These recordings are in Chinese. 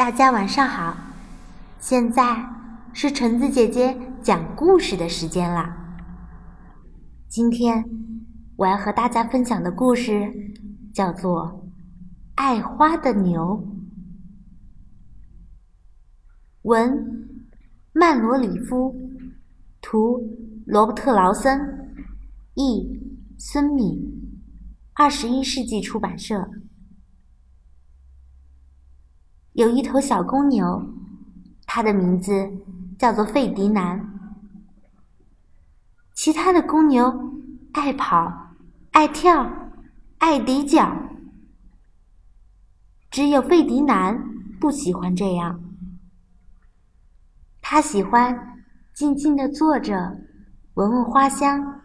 大家晚上好，现在是橙子姐姐讲故事的时间啦。今天我要和大家分享的故事叫做《爱花的牛》。文：曼罗里夫，图：罗伯特劳森，译：孙敏，二十一世纪出版社。有一头小公牛，它的名字叫做费迪南。其他的公牛爱跑、爱跳、爱抵脚，只有费迪南不喜欢这样。他喜欢静静地坐着，闻闻花香。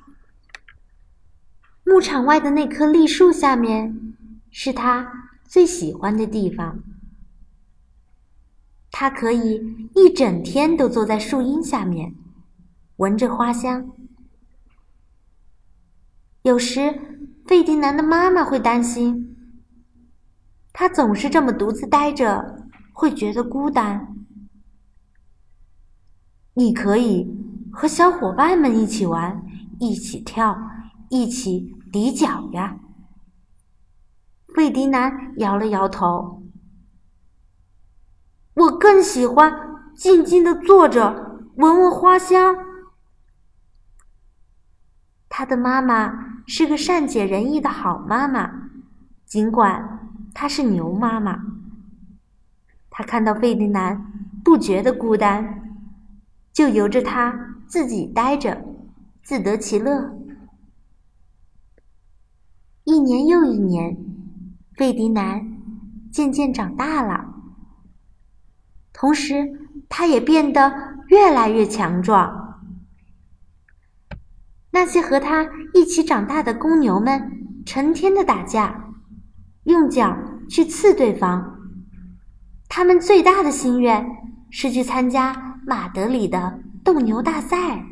牧场外的那棵栗树下面，是他最喜欢的地方。他可以一整天都坐在树荫下面，闻着花香。有时，费迪南的妈妈会担心，他总是这么独自呆着，会觉得孤单。你可以和小伙伴们一起玩，一起跳，一起抵脚呀。费迪南摇了摇头。我更喜欢静静的坐着，闻闻花香。他的妈妈是个善解人意的好妈妈，尽管她是牛妈妈。她看到费迪南不觉得孤单，就由着他自己待着，自得其乐。一年又一年，费迪南渐渐长大了。同时，他也变得越来越强壮。那些和他一起长大的公牛们，成天的打架，用脚去刺对方。他们最大的心愿是去参加马德里的斗牛大赛。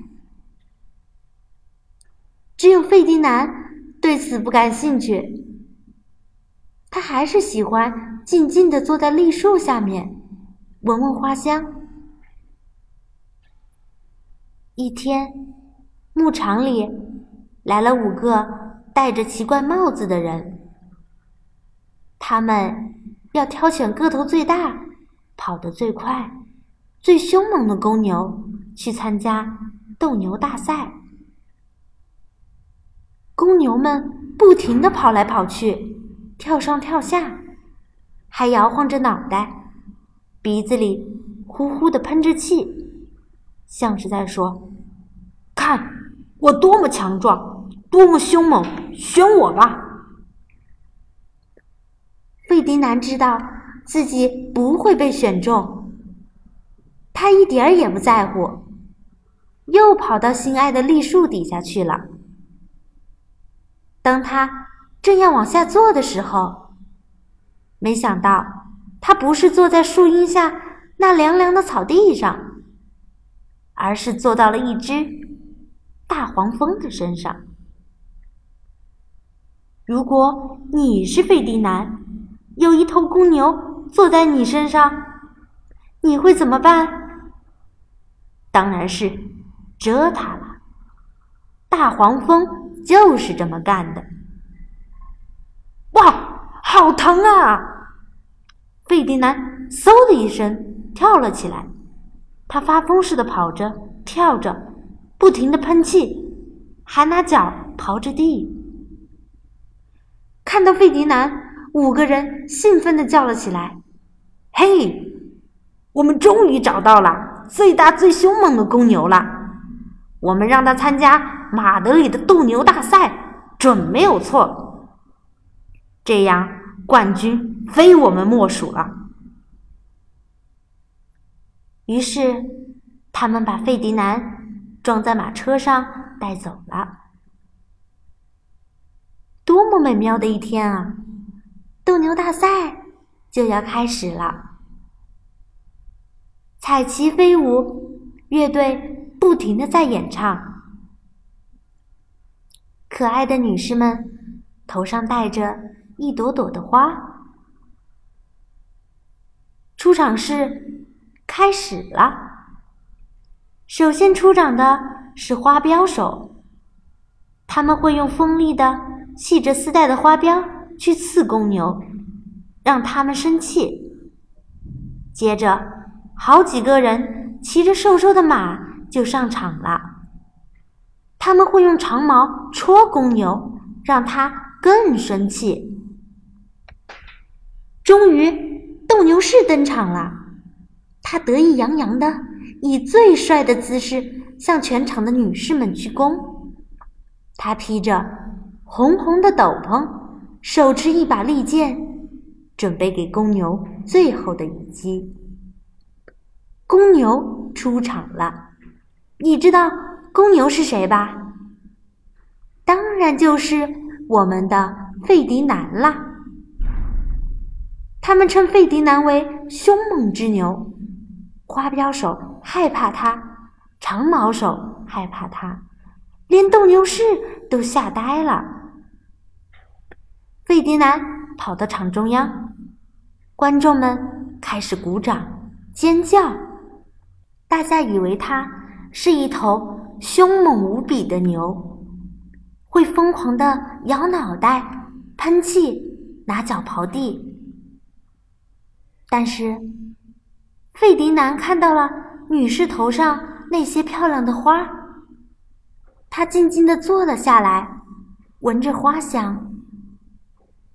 只有费迪南对此不感兴趣，他还是喜欢静静的坐在栗树下面。闻闻花香。一天，牧场里来了五个戴着奇怪帽子的人。他们要挑选个头最大、跑得最快、最凶猛的公牛去参加斗牛大赛。公牛们不停地跑来跑去，跳上跳下，还摇晃着脑袋。鼻子里呼呼的喷着气，像是在说：“看我多么强壮，多么凶猛，选我吧！”费迪南知道自己不会被选中，他一点儿也不在乎，又跑到心爱的栗树底下去了。当他正要往下坐的时候，没想到。他不是坐在树荫下那凉凉的草地上，而是坐到了一只大黄蜂的身上。如果你是费迪南，有一头公牛坐在你身上，你会怎么办？当然是蛰它了。大黄蜂就是这么干的。哇，好疼啊！费迪南嗖的一声跳了起来，他发疯似的跑着、跳着，不停的喷气，还拿脚刨着地。看到费迪南，五个人兴奋的叫了起来：“嘿，我们终于找到了最大、最凶猛的公牛了！我们让他参加马德里的斗牛大赛，准没有错。这样，冠军。”非我们莫属了。于是，他们把费迪南装在马车上带走了。多么美妙的一天啊！斗牛大赛就要开始了，彩旗飞舞，乐队不停的在演唱，可爱的女士们头上戴着一朵朵的花。出场式开始了。首先出场的是花镖手，他们会用锋利的、系着丝带的花镖去刺公牛，让他们生气。接着，好几个人骑着瘦瘦的马就上场了，他们会用长矛戳公牛，让它更生气。终于，斗牛士登场了，他得意洋洋的以最帅的姿势向全场的女士们鞠躬。他披着红红的斗篷，手持一把利剑，准备给公牛最后的一击。公牛出场了，你知道公牛是谁吧？当然就是我们的费迪南啦。他们称费迪南为凶猛之牛，花镖手害怕他，长矛手害怕他，连斗牛士都吓呆了。费迪南跑到场中央，观众们开始鼓掌尖叫，大家以为他是一头凶猛无比的牛，会疯狂地摇脑袋、喷气、拿脚刨地。但是，费迪南看到了女士头上那些漂亮的花，他静静地坐了下来，闻着花香。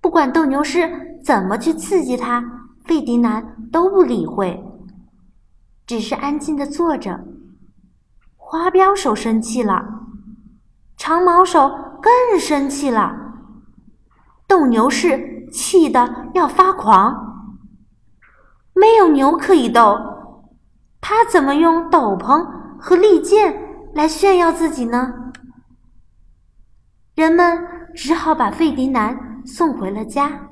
不管斗牛士怎么去刺激他，费迪南都不理会，只是安静地坐着。花镖手生气了，长矛手更生气了，斗牛士气得要发狂。没有牛可以斗，他怎么用斗篷和利剑来炫耀自己呢？人们只好把费迪南送回了家。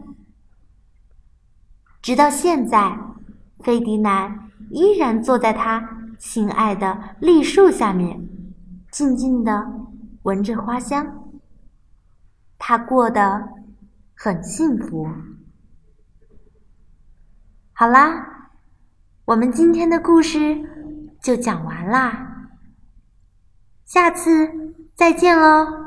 直到现在，费迪南依然坐在他心爱的栗树下面，静静地闻着花香。他过得很幸福。好啦，我们今天的故事就讲完啦，下次再见喽。